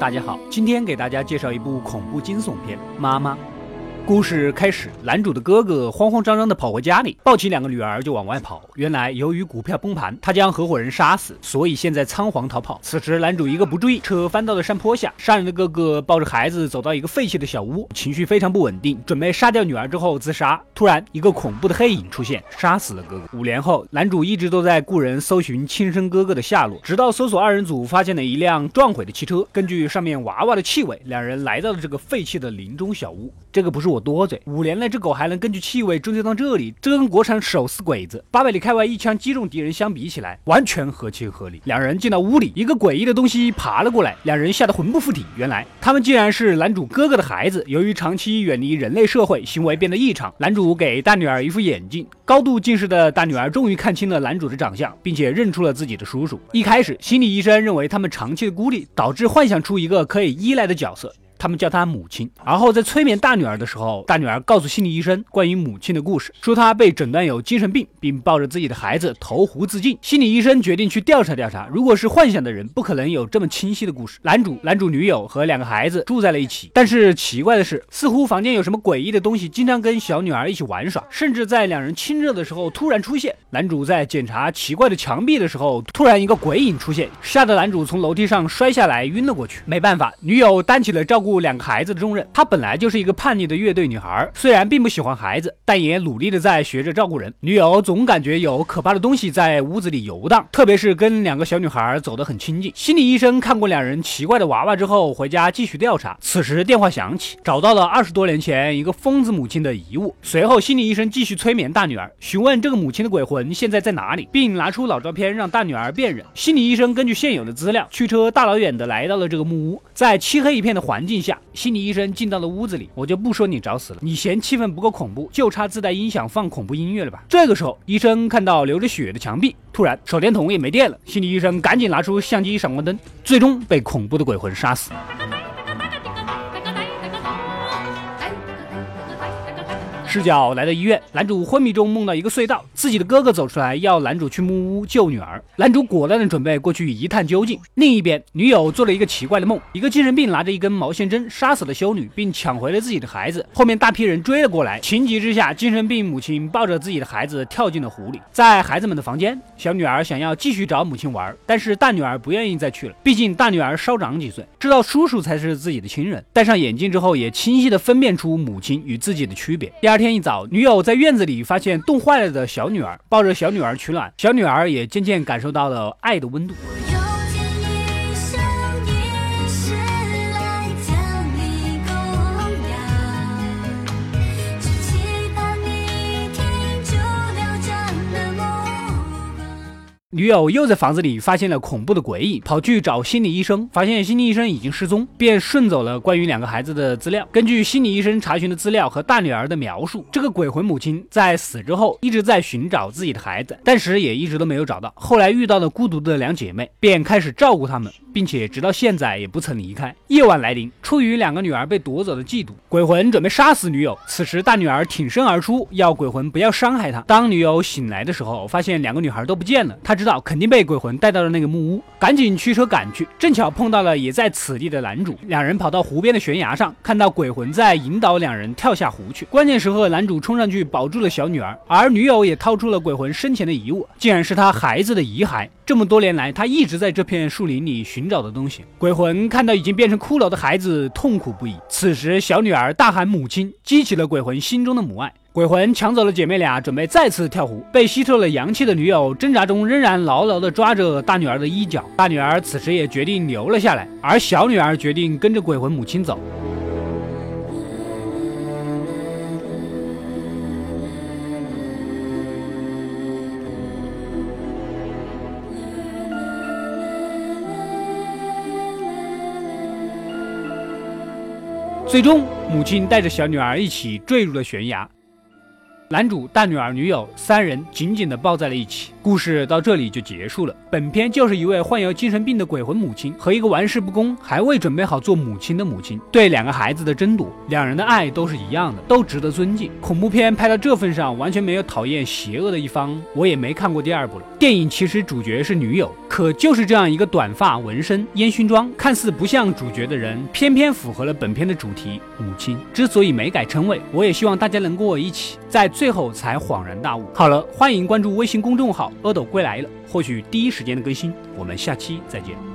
大家好，今天给大家介绍一部恐怖惊悚片《妈妈》。故事开始，男主的哥哥慌慌张张地跑回家里，抱起两个女儿就往外跑。原来由于股票崩盘，他将合伙人杀死，所以现在仓皇逃跑。此时男主一个不注意，车翻到了山坡下。杀人的哥哥抱着孩子走到一个废弃的小屋，情绪非常不稳定，准备杀掉女儿之后自杀。突然，一个恐怖的黑影出现，杀死了哥哥。五年后，男主一直都在雇人搜寻亲生哥哥的下落，直到搜索二人组发现了一辆撞毁的汽车。根据上面娃娃的气味，两人来到了这个废弃的林中小屋。这个不是我多嘴，五年那只狗还能根据气味追踪到这里，这跟国产手撕鬼子八百里开外一枪击中敌人相比起来，完全合情合理。两人进到屋里，一个诡异的东西爬了过来，两人吓得魂不附体。原来他们竟然是男主哥哥的孩子。由于长期远离人类社会，行为变得异常。男主给大女儿一副眼镜，高度近视的大女儿终于看清了男主的长相，并且认出了自己的叔叔。一开始，心理医生认为他们长期的孤立导致幻想出一个可以依赖的角色。他们叫她母亲，而后在催眠大女儿的时候，大女儿告诉心理医生关于母亲的故事，说她被诊断有精神病，并抱着自己的孩子投湖自尽。心理医生决定去调查调查，如果是幻想的人，不可能有这么清晰的故事。男主、男主女友和两个孩子住在了一起，但是奇怪的是，似乎房间有什么诡异的东西，经常跟小女儿一起玩耍，甚至在两人亲热的时候突然出现。男主在检查奇怪的墙壁的时候，突然一个鬼影出现，吓得男主从楼梯上摔下来，晕了过去。没办法，女友担起了照顾。两个孩子的重任，她本来就是一个叛逆的乐队女孩，虽然并不喜欢孩子，但也努力的在学着照顾人。女友总感觉有可怕的东西在屋子里游荡，特别是跟两个小女孩走得很亲近。心理医生看过两人奇怪的娃娃之后，回家继续调查。此时电话响起，找到了二十多年前一个疯子母亲的遗物。随后，心理医生继续催眠大女儿，询问这个母亲的鬼魂现在在哪里，并拿出老照片让大女儿辨认。心理医生根据现有的资料，驱车大老远的来到了这个木屋，在漆黑一片的环境。下心理医生进到了屋子里，我就不说你找死了，你嫌气氛不够恐怖，就差自带音响放恐怖音乐了吧？这个时候，医生看到流着血的墙壁，突然手电筒也没电了，心理医生赶紧拿出相机闪光灯，最终被恐怖的鬼魂杀死。视角来到医院，男主昏迷中梦到一个隧道，自己的哥哥走出来要男主去木屋救女儿。男主果断的准备过去一探究竟。另一边，女友做了一个奇怪的梦，一个精神病拿着一根毛线针杀死了修女，并抢回了自己的孩子。后面大批人追了过来，情急之下，精神病母亲抱着自己的孩子跳进了湖里。在孩子们的房间，小女儿想要继续找母亲玩，但是大女儿不愿意再去了，毕竟大女儿稍长几岁，知道叔叔才是自己的亲人。戴上眼镜之后，也清晰的分辨出母亲与自己的区别。第二。天一早，女友在院子里发现冻坏了的小女儿，抱着小女儿取暖，小女儿也渐渐感受到了爱的温度。女友又在房子里发现了恐怖的鬼影，跑去找心理医生，发现心理医生已经失踪，便顺走了关于两个孩子的资料。根据心理医生查询的资料和大女儿的描述，这个鬼魂母亲在死之后一直在寻找自己的孩子，但是也一直都没有找到。后来遇到了孤独的两姐妹，便开始照顾他们，并且直到现在也不曾离开。夜晚来临，出于两个女儿被夺走的嫉妒，鬼魂准备杀死女友。此时大女儿挺身而出，要鬼魂不要伤害她。当女友醒来的时候，发现两个女孩都不见了，她。知道肯定被鬼魂带到了那个木屋，赶紧驱车赶去，正巧碰到了也在此地的男主。两人跑到湖边的悬崖上，看到鬼魂在引导两人跳下湖去。关键时刻，男主冲上去保住了小女儿，而女友也掏出了鬼魂生前的遗物，竟然是他孩子的遗骸。这么多年来，他一直在这片树林里寻找的东西。鬼魂看到已经变成骷髅的孩子，痛苦不已。此时，小女儿大喊母亲，激起了鬼魂心中的母爱。鬼魂抢走了姐妹俩，准备再次跳湖。被吸收了阳气的女友挣扎中，仍然牢牢地抓着大女儿的衣角。大女儿此时也决定留了下来，而小女儿决定跟着鬼魂母亲走。最终，母亲带着小女儿一起坠入了悬崖。男主、大女儿、女友三人紧紧地抱在了一起。故事到这里就结束了。本片就是一位患有精神病的鬼魂母亲和一个玩世不恭还未准备好做母亲的母亲对两个孩子的争夺，两人的爱都是一样的，都值得尊敬。恐怖片拍到这份上，完全没有讨厌邪恶的一方，我也没看过第二部了。电影其实主角是女友，可就是这样一个短发、纹身、烟熏妆，看似不像主角的人，偏偏符合了本片的主题——母亲。之所以没改称谓，我也希望大家能跟我一起，在最后才恍然大悟。好了，欢迎关注微信公众号。阿斗归来了，或许第一时间的更新。我们下期再见。